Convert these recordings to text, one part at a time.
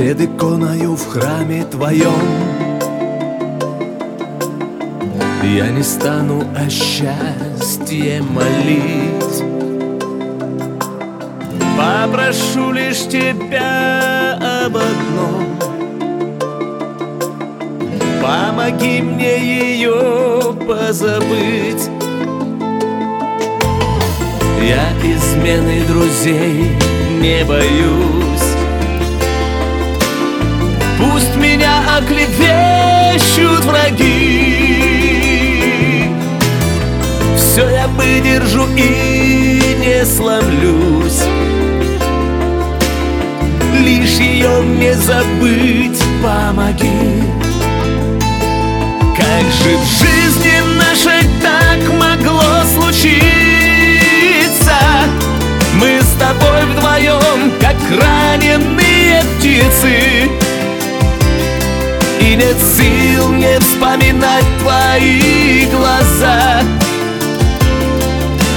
Пред иконою в храме твоем. Я не стану о счастье молить. Попрошу лишь тебя об одном. Помоги мне ее позабыть. Я измены друзей не боюсь Пусть меня оклевещут враги. Все я выдержу и не сломлюсь. Лишь ее не забыть помоги. Как же в нет сил не вспоминать твои глаза.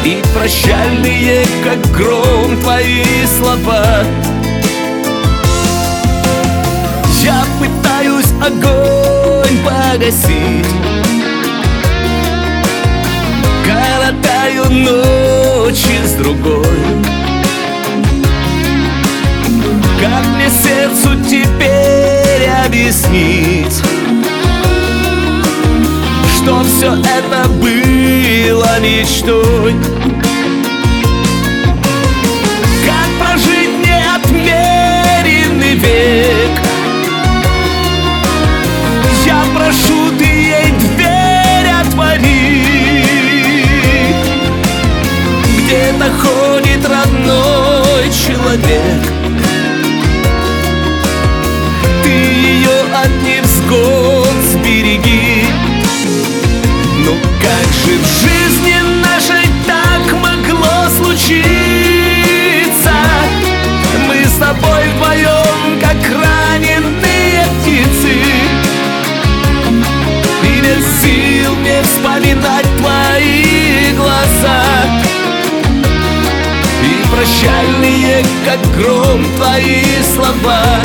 И прощальные, как гром, твои слова. Я пытаюсь огонь погасить. Коротаю ночи с другой. Как мне сердцу теперь объяснить Что все это было мечтой. Как прожить неотмеренный век же в жизни нашей так могло случиться. Мы с тобой вдвоем, как раненые птицы. И нет сил не вспоминать твои глаза. И прощальные, как гром, твои слова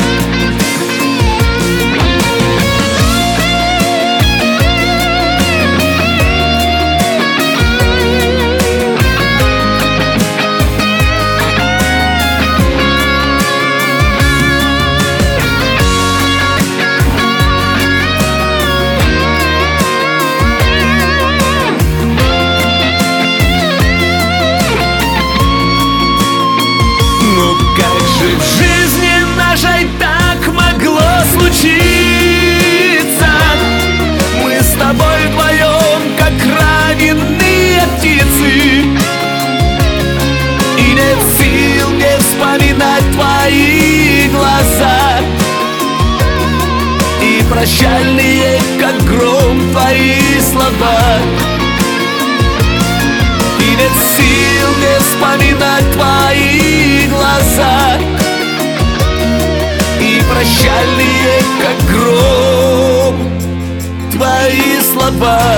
прощальные, как гром, твои слова. И нет сил не вспоминать твои глаза. И прощальные, как гром, твои слова